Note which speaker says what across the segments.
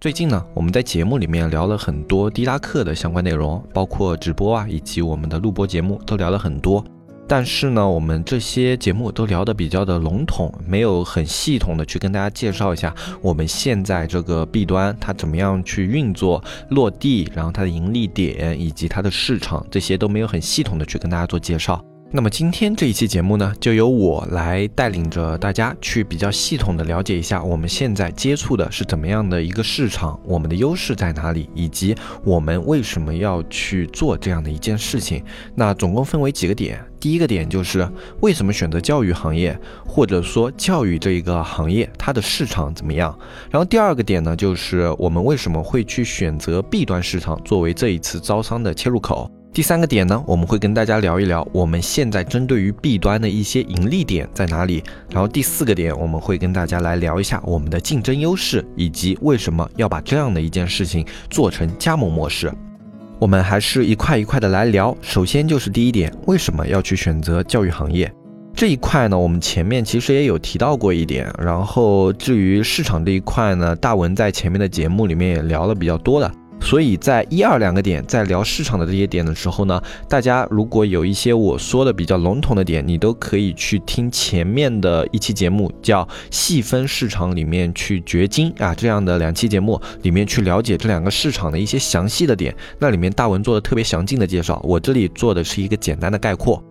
Speaker 1: 最近呢，我们在节目里面聊了很多滴答课的相关内容，包括直播啊，以及我们的录播节目都聊了很多。但是呢，我们这些节目都聊得比较的笼统，没有很系统的去跟大家介绍一下我们现在这个弊端它怎么样去运作、落地，然后它的盈利点以及它的市场，这些都没有很系统的去跟大家做介绍。那么今天这一期节目呢，就由我来带领着大家去比较系统的了解一下我们现在接触的是怎么样的一个市场，我们的优势在哪里，以及我们为什么要去做这样的一件事情。那总共分为几个点，第一个点就是为什么选择教育行业，或者说教育这一个行业它的市场怎么样。然后第二个点呢，就是我们为什么会去选择 B 端市场作为这一次招商的切入口。第三个点呢，我们会跟大家聊一聊我们现在针对于 B 端的一些盈利点在哪里。然后第四个点，我们会跟大家来聊一下我们的竞争优势，以及为什么要把这样的一件事情做成加盟模式。我们还是一块一块的来聊。首先就是第一点，为什么要去选择教育行业这一块呢？我们前面其实也有提到过一点。然后至于市场这一块呢，大文在前面的节目里面也聊了比较多的。所以在一二两个点，在聊市场的这些点的时候呢，大家如果有一些我说的比较笼统的点，你都可以去听前面的一期节目，叫细分市场里面去掘金啊，这样的两期节目里面去了解这两个市场的一些详细的点，那里面大文做的特别详尽的介绍，我这里做的是一个简单的概括。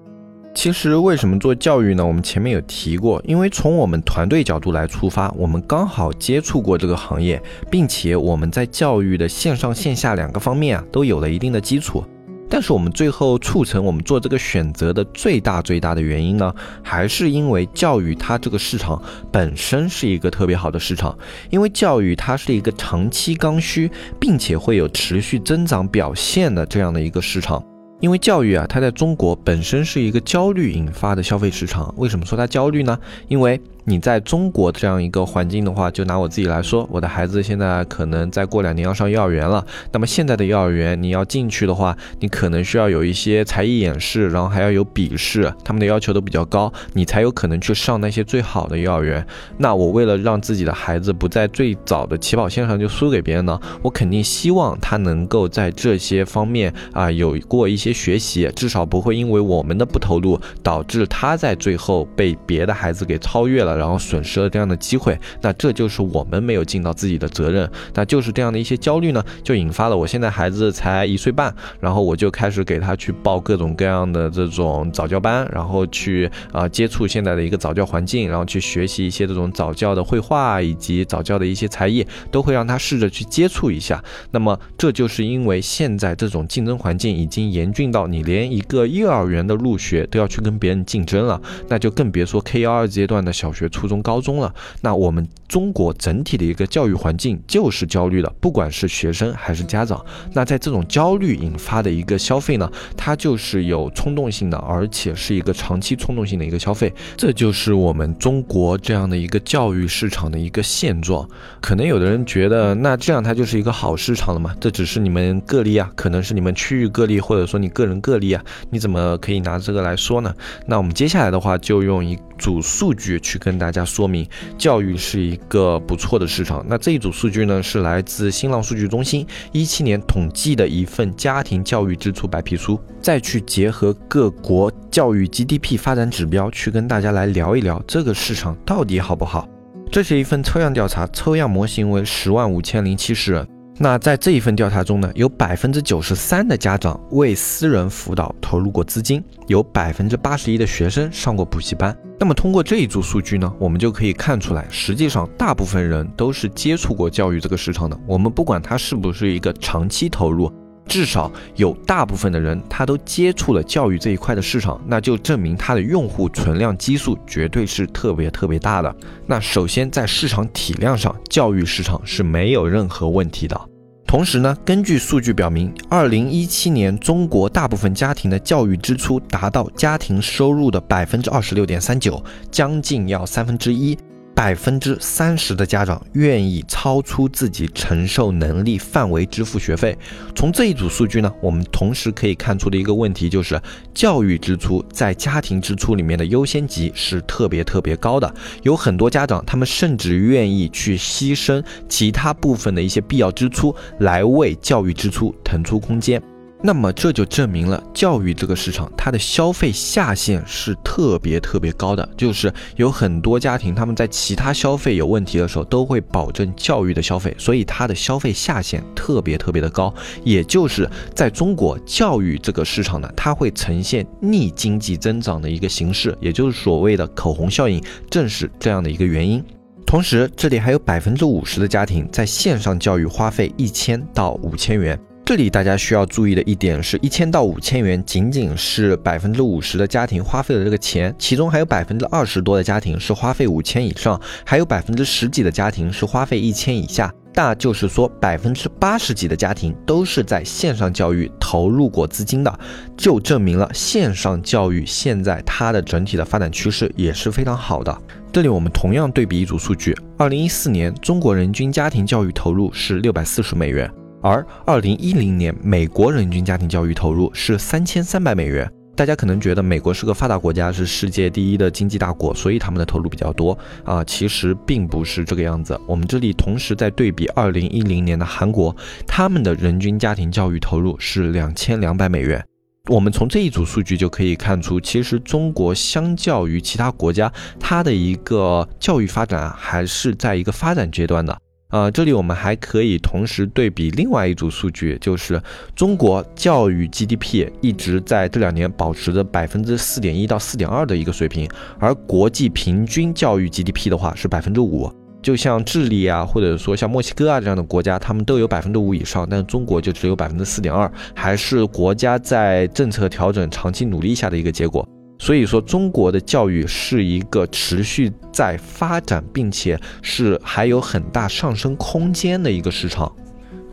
Speaker 1: 其实为什么做教育呢？我们前面有提过，因为从我们团队角度来出发，我们刚好接触过这个行业，并且我们在教育的线上线下两个方面啊都有了一定的基础。但是我们最后促成我们做这个选择的最大最大的原因呢，还是因为教育它这个市场本身是一个特别好的市场，因为教育它是一个长期刚需，并且会有持续增长表现的这样的一个市场。因为教育啊，它在中国本身是一个焦虑引发的消费市场。为什么说它焦虑呢？因为你在中国这样一个环境的话，就拿我自己来说，我的孩子现在可能再过两年要上幼儿园了。那么现在的幼儿园，你要进去的话，你可能需要有一些才艺演示，然后还要有笔试，他们的要求都比较高，你才有可能去上那些最好的幼儿园。那我为了让自己的孩子不在最早的起跑线上就输给别人呢，我肯定希望他能够在这些方面啊有过一些学习，至少不会因为我们的不投入，导致他在最后被别的孩子给超越了。然后损失了这样的机会，那这就是我们没有尽到自己的责任，那就是这样的一些焦虑呢，就引发了我现在孩子才一岁半，然后我就开始给他去报各种各样的这种早教班，然后去啊接触现在的一个早教环境，然后去学习一些这种早教的绘画以及早教的一些才艺，都会让他试着去接触一下。那么这就是因为现在这种竞争环境已经严峻到你连一个幼儿园的入学都要去跟别人竞争了，那就更别说 K 幺二阶段的小学。初中、高中了，那我们中国整体的一个教育环境就是焦虑的，不管是学生还是家长。那在这种焦虑引发的一个消费呢，它就是有冲动性的，而且是一个长期冲动性的一个消费。这就是我们中国这样的一个教育市场的一个现状。可能有的人觉得，那这样它就是一个好市场了嘛？这只是你们个例啊，可能是你们区域个例，或者说你个人个例啊，你怎么可以拿这个来说呢？那我们接下来的话就用一组数据去跟。跟大家说明，教育是一个不错的市场。那这一组数据呢，是来自新浪数据中心一七年统计的一份家庭教育支出白皮书，再去结合各国教育 GDP 发展指标，去跟大家来聊一聊这个市场到底好不好。这是一份抽样调查，抽样模型为十万五千零七十人。那在这一份调查中呢，有百分之九十三的家长为私人辅导投入过资金，有百分之八十一的学生上过补习班。那么通过这一组数据呢，我们就可以看出来，实际上大部分人都是接触过教育这个市场的。我们不管它是不是一个长期投入。至少有大部分的人，他都接触了教育这一块的市场，那就证明它的用户存量基数绝对是特别特别大的。那首先在市场体量上，教育市场是没有任何问题的。同时呢，根据数据表明，二零一七年中国大部分家庭的教育支出达到家庭收入的百分之二十六点三九，将近要三分之一。百分之三十的家长愿意超出自己承受能力范围支付学费。从这一组数据呢，我们同时可以看出的一个问题就是，教育支出在家庭支出里面的优先级是特别特别高的。有很多家长，他们甚至愿意去牺牲其他部分的一些必要支出，来为教育支出腾出空间。那么这就证明了教育这个市场，它的消费下限是特别特别高的。就是有很多家庭，他们在其他消费有问题的时候，都会保证教育的消费，所以它的消费下限特别特别的高。也就是在中国教育这个市场呢，它会呈现逆经济增长的一个形式，也就是所谓的口红效应，正是这样的一个原因。同时，这里还有百分之五十的家庭在线上教育花费一千到五千元。这里大家需要注意的一点是，一千到五千元仅仅是百分之五十的家庭花费的这个钱，其中还有百分之二十多的家庭是花费五千以上，还有百分之十几的家庭是花费一千以下。那就是说，百分之八十几的家庭都是在线上教育投入过资金的，就证明了线上教育现在它的整体的发展趋势也是非常好的。这里我们同样对比一组数据，二零一四年中国人均家庭教育投入是六百四十美元。而二零一零年，美国人均家庭教育投入是三千三百美元。大家可能觉得美国是个发达国家，是世界第一的经济大国，所以他们的投入比较多啊。其实并不是这个样子。我们这里同时在对比二零一零年的韩国，他们的人均家庭教育投入是两千两百美元。我们从这一组数据就可以看出，其实中国相较于其他国家，它的一个教育发展还是在一个发展阶段的。啊，这里我们还可以同时对比另外一组数据，就是中国教育 GDP 一直在这两年保持着百分之四点一到四点二的一个水平，而国际平均教育 GDP 的话是百分之五。就像智利啊，或者说像墨西哥啊这样的国家，他们都有百分之五以上，但中国就只有百分之四点二，还是国家在政策调整、长期努力下的一个结果。所以说，中国的教育是一个持续在发展，并且是还有很大上升空间的一个市场。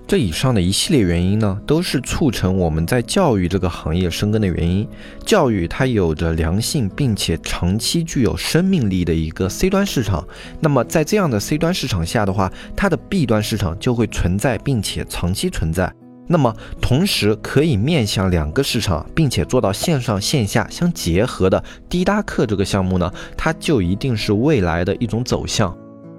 Speaker 1: 这以上的一系列原因呢，都是促成我们在教育这个行业生根的原因。教育它有着良性，并且长期具有生命力的一个 C 端市场。那么在这样的 C 端市场下的话，它的 B 端市场就会存在，并且长期存在。那么，同时可以面向两个市场，并且做到线上线下相结合的滴答客这个项目呢，它就一定是未来的一种走向。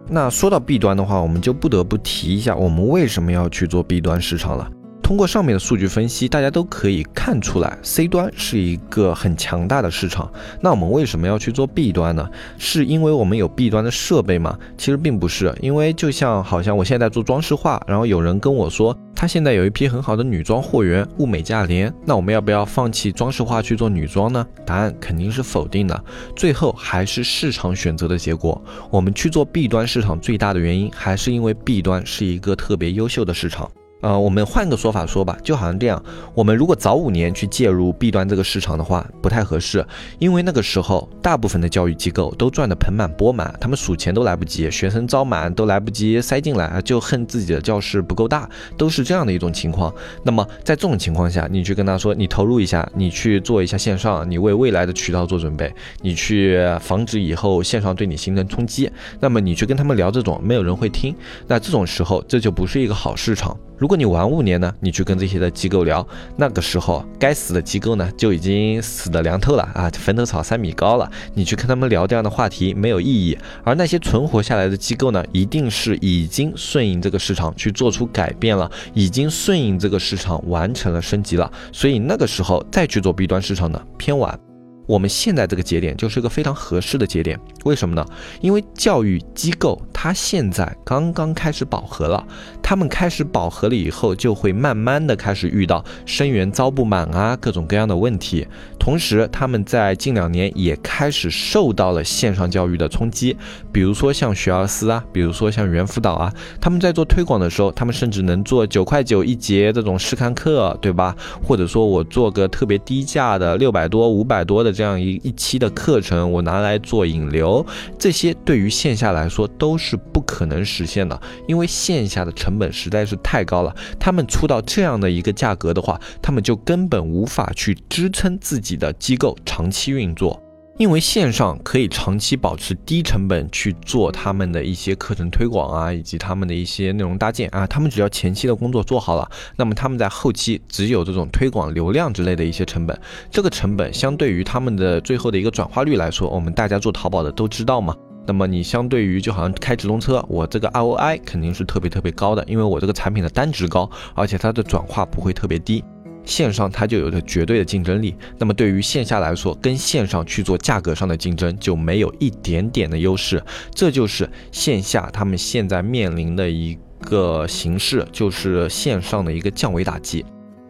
Speaker 1: 那说到弊端的话，我们就不得不提一下，我们为什么要去做弊端市场了。通过上面的数据分析，大家都可以看出来，C 端是一个很强大的市场。那我们为什么要去做 B 端呢？是因为我们有 B 端的设备吗？其实并不是，因为就像好像我现在做装饰画，然后有人跟我说，他现在有一批很好的女装货源，物美价廉。那我们要不要放弃装饰画去做女装呢？答案肯定是否定的。最后还是市场选择的结果。我们去做 B 端市场最大的原因，还是因为 B 端是一个特别优秀的市场。呃，我们换个说法说吧，就好像这样，我们如果早五年去介入 B 端这个市场的话，不太合适，因为那个时候大部分的教育机构都赚得盆满钵满，他们数钱都来不及，学生招满都来不及塞进来，就恨自己的教室不够大，都是这样的一种情况。那么在这种情况下，你去跟他说，你投入一下，你去做一下线上，你为未来的渠道做准备，你去防止以后线上对你形成冲击，那么你去跟他们聊这种，没有人会听。那这种时候，这就不是一个好市场。如果你晚五年呢，你去跟这些的机构聊，那个时候该死的机构呢就已经死的凉透了啊，坟头草三米高了。你去跟他们聊这样的话题没有意义，而那些存活下来的机构呢，一定是已经顺应这个市场去做出改变了，已经顺应这个市场完成了升级了。所以那个时候再去做 B 端市场呢，偏晚。我们现在这个节点就是一个非常合适的节点，为什么呢？因为教育机构它现在刚刚开始饱和了，他们开始饱和了以后，就会慢慢的开始遇到生源招不满啊，各种各样的问题。同时，他们在近两年也开始受到了线上教育的冲击，比如说像学而思啊，比如说像猿辅导啊，他们在做推广的时候，他们甚至能做九块九一节这种试看课，对吧？或者说我做个特别低价的六百多、五百多的。这样一一期的课程，我拿来做引流，这些对于线下来说都是不可能实现的，因为线下的成本实在是太高了。他们出到这样的一个价格的话，他们就根本无法去支撑自己的机构长期运作。因为线上可以长期保持低成本去做他们的一些课程推广啊，以及他们的一些内容搭建啊，他们只要前期的工作做好了，那么他们在后期只有这种推广流量之类的一些成本，这个成本相对于他们的最后的一个转化率来说，我们大家做淘宝的都知道嘛。那么你相对于就好像开直通车，我这个 ROI 肯定是特别特别高的，因为我这个产品的单值高，而且它的转化不会特别低。线上它就有着绝对的竞争力，那么对于线下来说，跟线上去做价格上的竞争就没有一点点的优势，这就是线下他们现在面临的一个形式，就是线上的一个降维打击。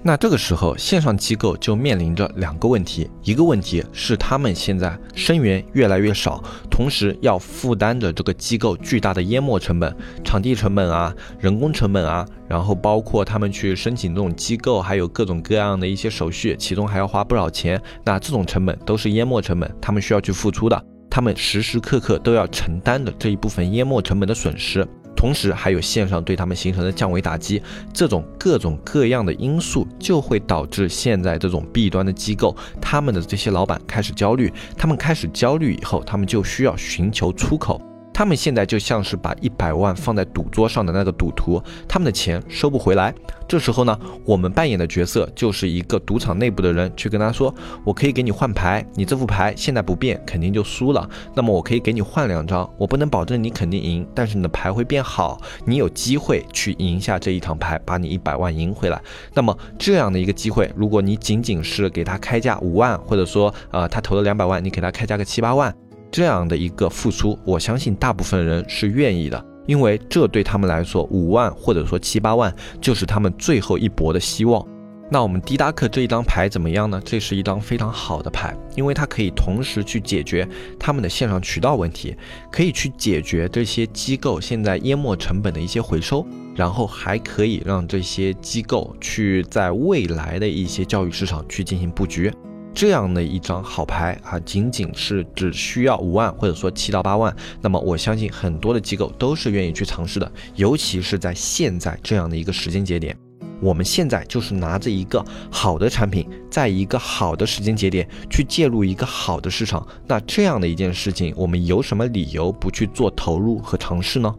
Speaker 1: 那这个时候，线上机构就面临着两个问题，一个问题是他们现在生源越来越少，同时要负担着这个机构巨大的淹没成本、场地成本啊、人工成本啊，然后包括他们去申请这种机构，还有各种各样的一些手续，其中还要花不少钱。那这种成本都是淹没成本，他们需要去付出的，他们时时刻刻都要承担的这一部分淹没成本的损失。同时还有线上对他们形成的降维打击，这种各种各样的因素就会导致现在这种弊端的机构，他们的这些老板开始焦虑，他们开始焦虑以后，他们就需要寻求出口。他们现在就像是把一百万放在赌桌上的那个赌徒，他们的钱收不回来。这时候呢，我们扮演的角色就是一个赌场内部的人，去跟他说：“我可以给你换牌，你这副牌现在不变，肯定就输了。那么我可以给你换两张，我不能保证你肯定赢，但是你的牌会变好，你有机会去赢下这一场牌，把你一百万赢回来。那么这样的一个机会，如果你仅仅是给他开价五万，或者说呃他投了两百万，你给他开价个七八万。”这样的一个付出，我相信大部分人是愿意的，因为这对他们来说，五万或者说七八万就是他们最后一搏的希望。那我们滴答课这一张牌怎么样呢？这是一张非常好的牌，因为它可以同时去解决他们的线上渠道问题，可以去解决这些机构现在淹没成本的一些回收，然后还可以让这些机构去在未来的一些教育市场去进行布局。这样的一张好牌啊，仅仅是只需要五万或者说七到八万，那么我相信很多的机构都是愿意去尝试的，尤其是在现在这样的一个时间节点，我们现在就是拿着一个好的产品，在一个好的时间节点去介入一个好的市场，那这样的一件事情，我们有什么理由不去做投入和尝试呢？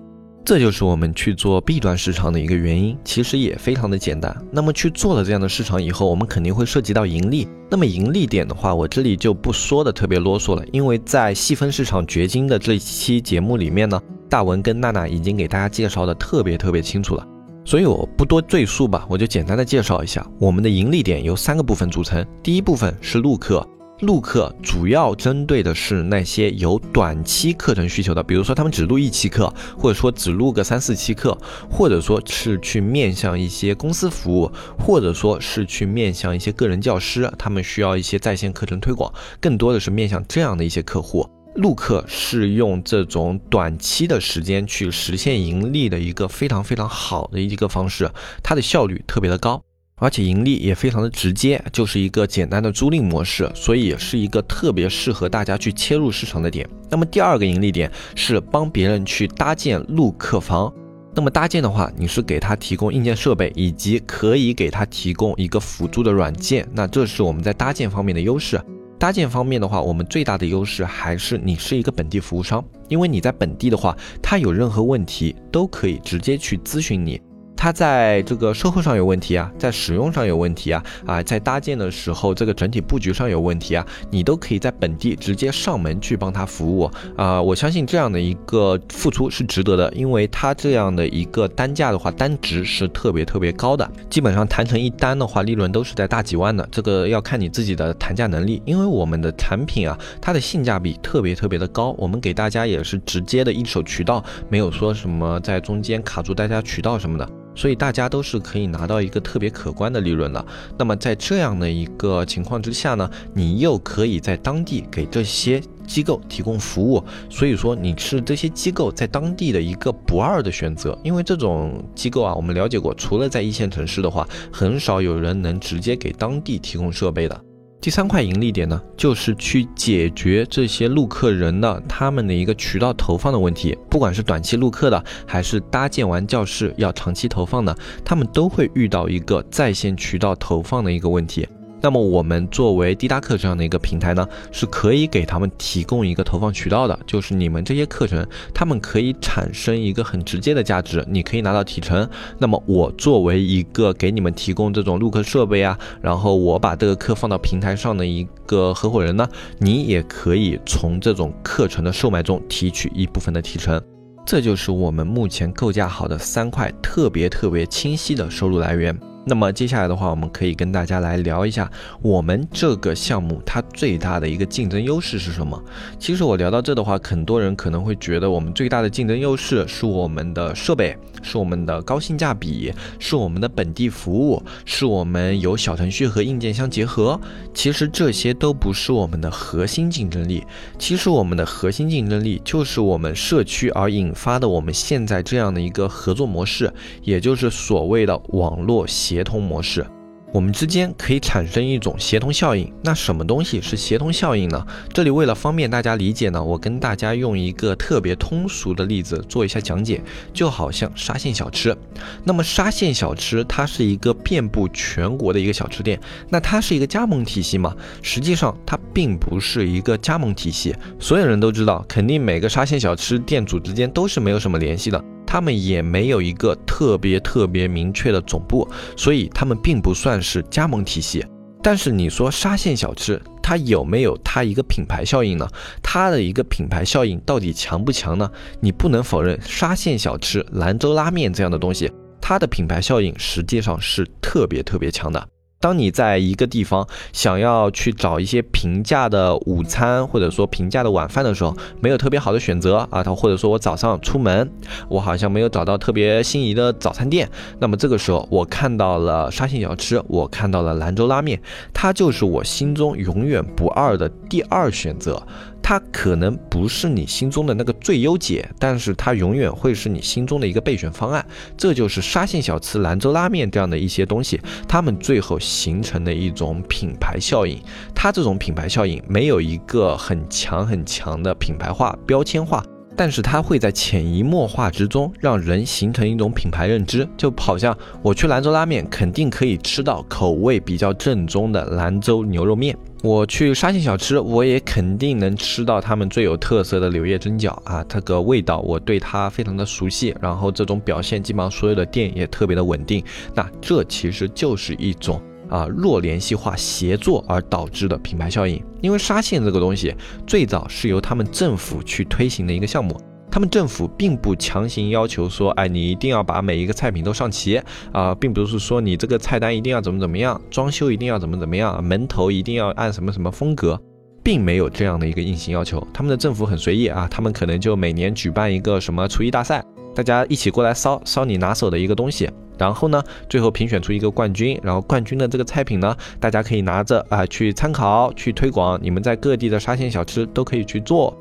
Speaker 1: 这就是我们去做 B 端市场的一个原因，其实也非常的简单。那么去做了这样的市场以后，我们肯定会涉及到盈利。那么盈利点的话，我这里就不说的特别啰嗦了，因为在细分市场掘金的这一期节目里面呢，大文跟娜娜已经给大家介绍的特别特别清楚了，所以我不多赘述吧，我就简单的介绍一下我们的盈利点由三个部分组成，第一部分是录课。录课主要针对的是那些有短期课程需求的，比如说他们只录一期课，或者说只录个三四期课，或者说是去面向一些公司服务，或者说是去面向一些个人教师，他们需要一些在线课程推广，更多的是面向这样的一些客户。录课是用这种短期的时间去实现盈利的一个非常非常好的一个方式，它的效率特别的高。而且盈利也非常的直接，就是一个简单的租赁模式，所以是一个特别适合大家去切入市场的点。那么第二个盈利点是帮别人去搭建录客房。那么搭建的话，你是给他提供硬件设备，以及可以给他提供一个辅助的软件。那这是我们在搭建方面的优势。搭建方面的话，我们最大的优势还是你是一个本地服务商，因为你在本地的话，他有任何问题都可以直接去咨询你。它在这个售后上有问题啊，在使用上有问题啊，啊，在搭建的时候这个整体布局上有问题啊，你都可以在本地直接上门去帮他服务啊。我相信这样的一个付出是值得的，因为它这样的一个单价的话，单值是特别特别高的，基本上谈成一单的话，利润都是在大几万的。这个要看你自己的谈价能力，因为我们的产品啊，它的性价比特别特别的高，我们给大家也是直接的一手渠道，没有说什么在中间卡住大家渠道什么的。所以大家都是可以拿到一个特别可观的利润的。那么在这样的一个情况之下呢，你又可以在当地给这些机构提供服务，所以说你是这些机构在当地的一个不二的选择。因为这种机构啊，我们了解过，除了在一线城市的话，很少有人能直接给当地提供设备的。第三块盈利点呢，就是去解决这些录客人的他们的一个渠道投放的问题，不管是短期录客的，还是搭建完教室要长期投放的，他们都会遇到一个在线渠道投放的一个问题。那么我们作为滴答课这样的一个平台呢，是可以给他们提供一个投放渠道的，就是你们这些课程，他们可以产生一个很直接的价值，你可以拿到提成。那么我作为一个给你们提供这种录课设备啊，然后我把这个课放到平台上的一个合伙人呢，你也可以从这种课程的售卖中提取一部分的提成。这就是我们目前构架好的三块特别特别清晰的收入来源。那么接下来的话，我们可以跟大家来聊一下我们这个项目它最大的一个竞争优势是什么。其实我聊到这的话，很多人可能会觉得我们最大的竞争优势是我们的设备，是我们的高性价比，是我们的本地服务，是我们有小程序和硬件相结合。其实这些都不是我们的核心竞争力。其实我们的核心竞争力就是我们社区而引发的我们现在这样的一个合作模式，也就是所谓的网络协。协同模式。我们之间可以产生一种协同效应。那什么东西是协同效应呢？这里为了方便大家理解呢，我跟大家用一个特别通俗的例子做一下讲解，就好像沙县小吃。那么沙县小吃它是一个遍布全国的一个小吃店，那它是一个加盟体系吗？实际上它并不是一个加盟体系。所有人都知道，肯定每个沙县小吃店主之间都是没有什么联系的。他们也没有一个特别特别明确的总部，所以他们并不算是加盟体系。但是你说沙县小吃，它有没有它一个品牌效应呢？它的一个品牌效应到底强不强呢？你不能否认沙县小吃、兰州拉面这样的东西，它的品牌效应实际上是特别特别强的。当你在一个地方想要去找一些平价的午餐，或者说平价的晚饭的时候，没有特别好的选择啊，他或者说我早上出门，我好像没有找到特别心仪的早餐店，那么这个时候我看到了沙县小吃，我看到了兰州拉面，它就是我心中永远不二的第二选择。它可能不是你心中的那个最优解，但是它永远会是你心中的一个备选方案。这就是沙县小吃、兰州拉面这样的一些东西，它们最后形成的一种品牌效应。它这种品牌效应没有一个很强很强的品牌化标签化，但是它会在潜移默化之中让人形成一种品牌认知。就好像我去兰州拉面，肯定可以吃到口味比较正宗的兰州牛肉面。我去沙县小吃，我也肯定能吃到他们最有特色的柳叶蒸饺啊，这个味道我对它非常的熟悉，然后这种表现基本上所有的店也特别的稳定。那这其实就是一种啊弱联系化协作而导致的品牌效应，因为沙县这个东西最早是由他们政府去推行的一个项目。他们政府并不强行要求说，哎，你一定要把每一个菜品都上齐啊，并不是说你这个菜单一定要怎么怎么样，装修一定要怎么怎么样，门头一定要按什么什么风格，并没有这样的一个硬性要求。他们的政府很随意啊，他们可能就每年举办一个什么厨艺大赛，大家一起过来烧烧你拿手的一个东西，然后呢，最后评选出一个冠军，然后冠军的这个菜品呢，大家可以拿着啊去参考、去推广，你们在各地的沙县小吃都可以去做。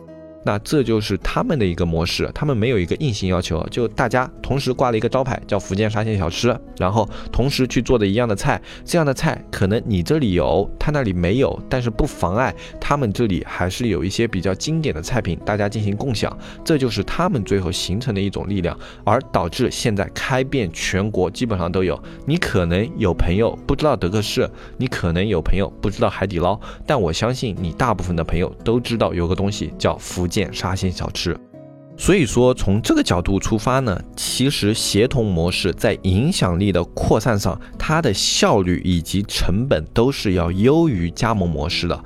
Speaker 1: 那这就是他们的一个模式，他们没有一个硬性要求，就大家同时挂了一个招牌，叫福建沙县小吃，然后同时去做的一样的菜，这样的菜可能你这里有，他那里没有，但是不妨碍他们这里还是有一些比较经典的菜品，大家进行共享，这就是他们最后形成的一种力量，而导致现在开遍全国基本上都有。你可能有朋友不知道德克士，你可能有朋友不知道海底捞，但我相信你大部分的朋友都知道有个东西叫福建。沙县小吃，所以说从这个角度出发呢，其实协同模式在影响力的扩散上，它的效率以及成本都是要优于加盟模式的，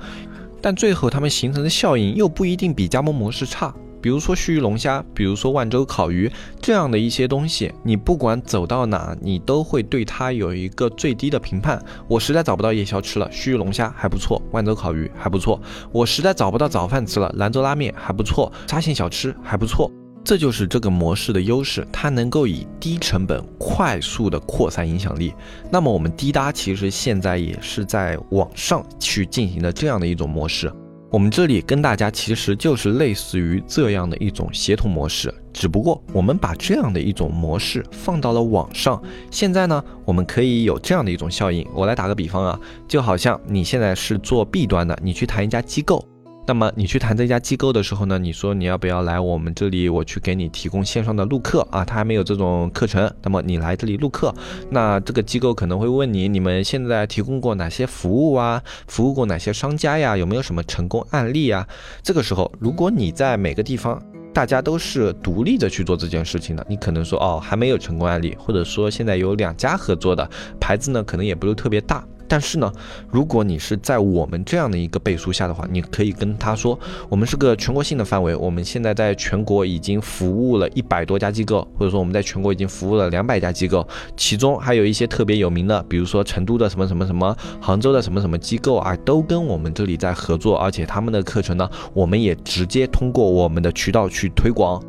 Speaker 1: 但最后他们形成的效应又不一定比加盟模式差。比如说须鱼龙虾，比如说万州烤鱼这样的一些东西，你不管走到哪，你都会对它有一个最低的评判。我实在找不到夜宵吃了，须鱼龙虾还不错，万州烤鱼还不错。我实在找不到早饭吃了，兰州拉面还不错，沙县小吃还不错。这就是这个模式的优势，它能够以低成本快速的扩散影响力。那么我们滴答其实现在也是在网上去进行的这样的一种模式。我们这里跟大家其实就是类似于这样的一种协同模式，只不过我们把这样的一种模式放到了网上。现在呢，我们可以有这样的一种效应。我来打个比方啊，就好像你现在是做 B 端的，你去谈一家机构。那么你去谈这家机构的时候呢，你说你要不要来我们这里，我去给你提供线上的录课啊？他还没有这种课程，那么你来这里录课，那这个机构可能会问你，你们现在提供过哪些服务啊？服务过哪些商家呀？有没有什么成功案例啊？这个时候，如果你在每个地方大家都是独立的去做这件事情的，你可能说哦还没有成功案例，或者说现在有两家合作的牌子呢，可能也不是特别大。但是呢，如果你是在我们这样的一个背书下的话，你可以跟他说，我们是个全国性的范围，我们现在在全国已经服务了一百多家机构，或者说我们在全国已经服务了两百家机构，其中还有一些特别有名的，比如说成都的什么什么什么，杭州的什么什么机构啊，都跟我们这里在合作，而且他们的课程呢，我们也直接通过我们的渠道去推广。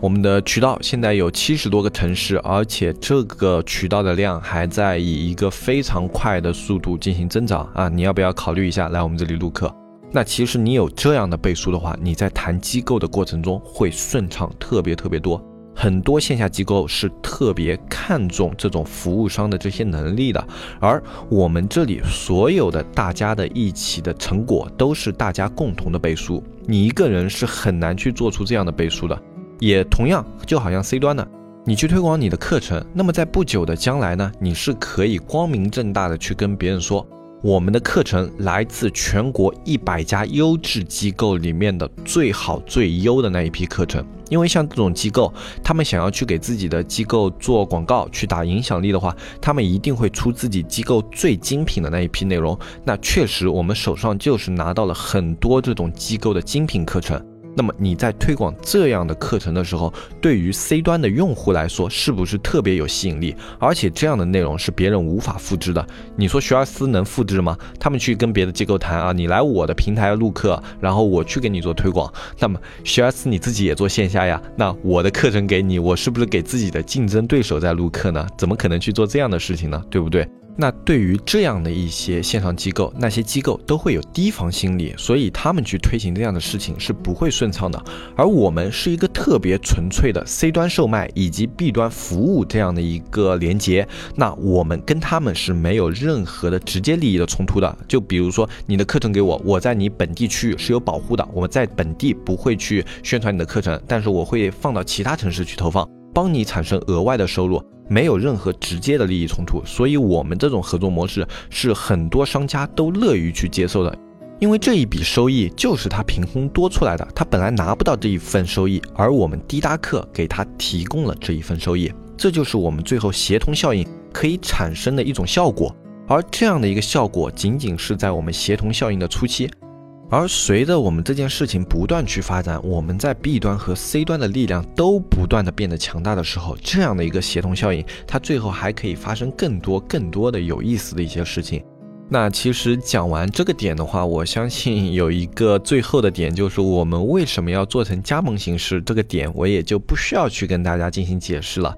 Speaker 1: 我们的渠道现在有七十多个城市，而且这个渠道的量还在以一个非常快的速度进行增长啊！你要不要考虑一下来我们这里录课？那其实你有这样的背书的话，你在谈机构的过程中会顺畅特别特别多。很多线下机构是特别看重这种服务商的这些能力的，而我们这里所有的大家的一起的成果都是大家共同的背书，你一个人是很难去做出这样的背书的。也同样，就好像 C 端的，你去推广你的课程，那么在不久的将来呢，你是可以光明正大的去跟别人说，我们的课程来自全国一百家优质机构里面的最好最优的那一批课程。因为像这种机构，他们想要去给自己的机构做广告，去打影响力的话，他们一定会出自己机构最精品的那一批内容。那确实，我们手上就是拿到了很多这种机构的精品课程。那么你在推广这样的课程的时候，对于 C 端的用户来说，是不是特别有吸引力？而且这样的内容是别人无法复制的。你说学而思能复制吗？他们去跟别的机构谈啊，你来我的平台录课，然后我去给你做推广。那么学而思你自己也做线下呀？那我的课程给你，我是不是给自己的竞争对手在录课呢？怎么可能去做这样的事情呢？对不对？那对于这样的一些线上机构，那些机构都会有提防心理，所以他们去推行这样的事情是不会顺畅的。而我们是一个特别纯粹的 C 端售卖以及 B 端服务这样的一个连接，那我们跟他们是没有任何的直接利益的冲突的。就比如说你的课程给我，我在你本地区域是有保护的，我们在本地不会去宣传你的课程，但是我会放到其他城市去投放，帮你产生额外的收入。没有任何直接的利益冲突，所以我们这种合作模式是很多商家都乐于去接受的，因为这一笔收益就是他凭空多出来的，他本来拿不到这一份收益，而我们滴答客给他提供了这一份收益，这就是我们最后协同效应可以产生的一种效果，而这样的一个效果仅仅是在我们协同效应的初期。而随着我们这件事情不断去发展，我们在 B 端和 C 端的力量都不断的变得强大的时候，这样的一个协同效应，它最后还可以发生更多更多的有意思的一些事情。那其实讲完这个点的话，我相信有一个最后的点，就是我们为什么要做成加盟形式，这个点我也就不需要去跟大家进行解释了。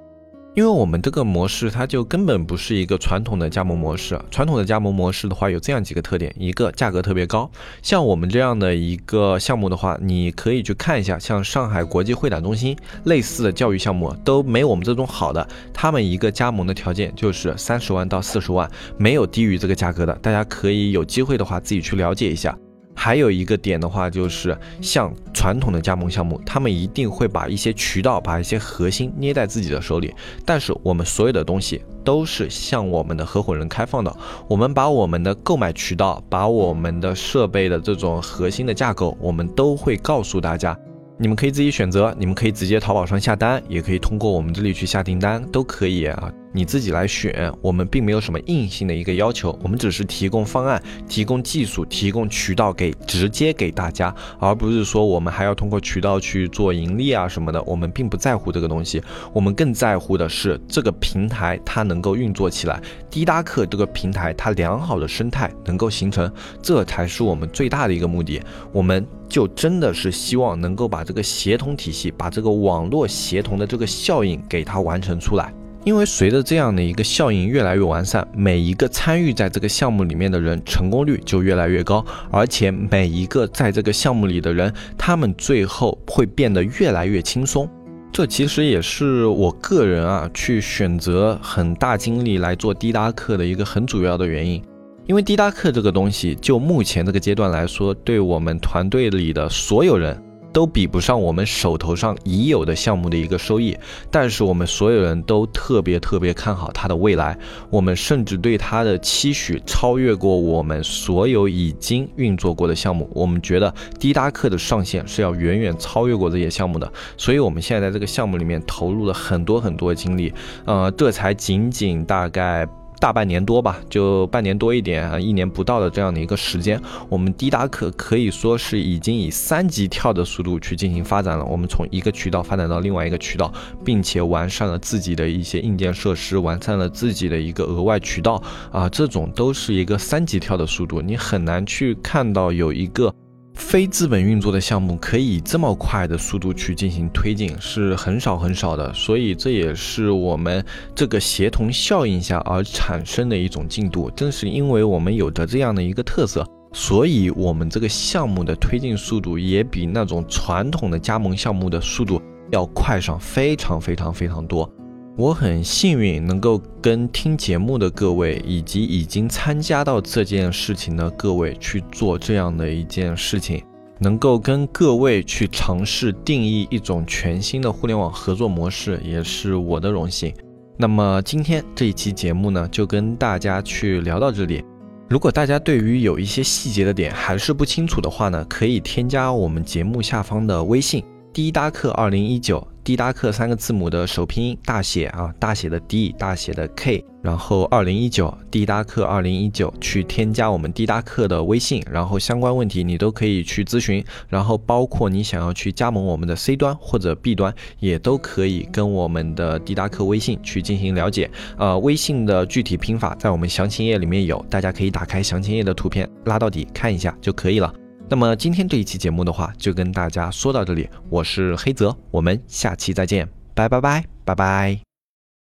Speaker 1: 因为我们这个模式，它就根本不是一个传统的加盟模式。传统的加盟模式的话，有这样几个特点：一个价格特别高。像我们这样的一个项目的话，你可以去看一下，像上海国际会展中心类似的教育项目都没我们这种好的。他们一个加盟的条件就是三十万到四十万，没有低于这个价格的。大家可以有机会的话自己去了解一下。还有一个点的话，就是像传统的加盟项目，他们一定会把一些渠道、把一些核心捏在自己的手里。但是我们所有的东西都是向我们的合伙人开放的。我们把我们的购买渠道、把我们的设备的这种核心的架构，我们都会告诉大家。你们可以自己选择，你们可以直接淘宝上下单，也可以通过我们这里去下订单，都可以啊。你自己来选，我们并没有什么硬性的一个要求，我们只是提供方案、提供技术、提供渠道给直接给大家，而不是说我们还要通过渠道去做盈利啊什么的，我们并不在乎这个东西，我们更在乎的是这个平台它能够运作起来，滴答客这个平台它良好的生态能够形成，这才是我们最大的一个目的，我们就真的是希望能够把这个协同体系，把这个网络协同的这个效应给它完成出来。因为随着这样的一个效应越来越完善，每一个参与在这个项目里面的人成功率就越来越高，而且每一个在这个项目里的人，他们最后会变得越来越轻松。这其实也是我个人啊去选择很大精力来做滴答课的一个很主要的原因。因为滴答课这个东西，就目前这个阶段来说，对我们团队里的所有人。都比不上我们手头上已有的项目的一个收益，但是我们所有人都特别特别看好它的未来，我们甚至对它的期许超越过我们所有已经运作过的项目。我们觉得滴答课的上限是要远远超越过这些项目的，所以我们现在在这个项目里面投入了很多很多精力，呃，这才仅仅大概。大半年多吧，就半年多一点啊，一年不到的这样的一个时间，我们滴答课可以说是已经以三级跳的速度去进行发展了。我们从一个渠道发展到另外一个渠道，并且完善了自己的一些硬件设施，完善了自己的一个额外渠道啊，这种都是一个三级跳的速度，你很难去看到有一个。非资本运作的项目可以这么快的速度去进行推进，是很少很少的，所以这也是我们这个协同效应下而产生的一种进度。正是因为我们有着这样的一个特色，所以我们这个项目的推进速度也比那种传统的加盟项目的速度要快上非常非常非常多。我很幸运能够跟听节目的各位，以及已经参加到这件事情的各位去做这样的一件事情，能够跟各位去尝试定义一种全新的互联网合作模式，也是我的荣幸。那么今天这一期节目呢，就跟大家去聊到这里。如果大家对于有一些细节的点还是不清楚的话呢，可以添加我们节目下方的微信。滴答客二零一九，滴答客三个字母的首拼音大写啊，大写的 D，大写的 K，然后二零一九，滴答客二零一九，去添加我们滴答客的微信，然后相关问题你都可以去咨询，然后包括你想要去加盟我们的 C 端或者 B 端，也都可以跟我们的滴答客微信去进行了解。呃，微信的具体拼法在我们详情页里面有，大家可以打开详情页的图片拉到底看一下就可以了。那么今天这一期节目的话，就跟大家说到这里。我是黑泽，我们下期再见，拜拜拜拜拜。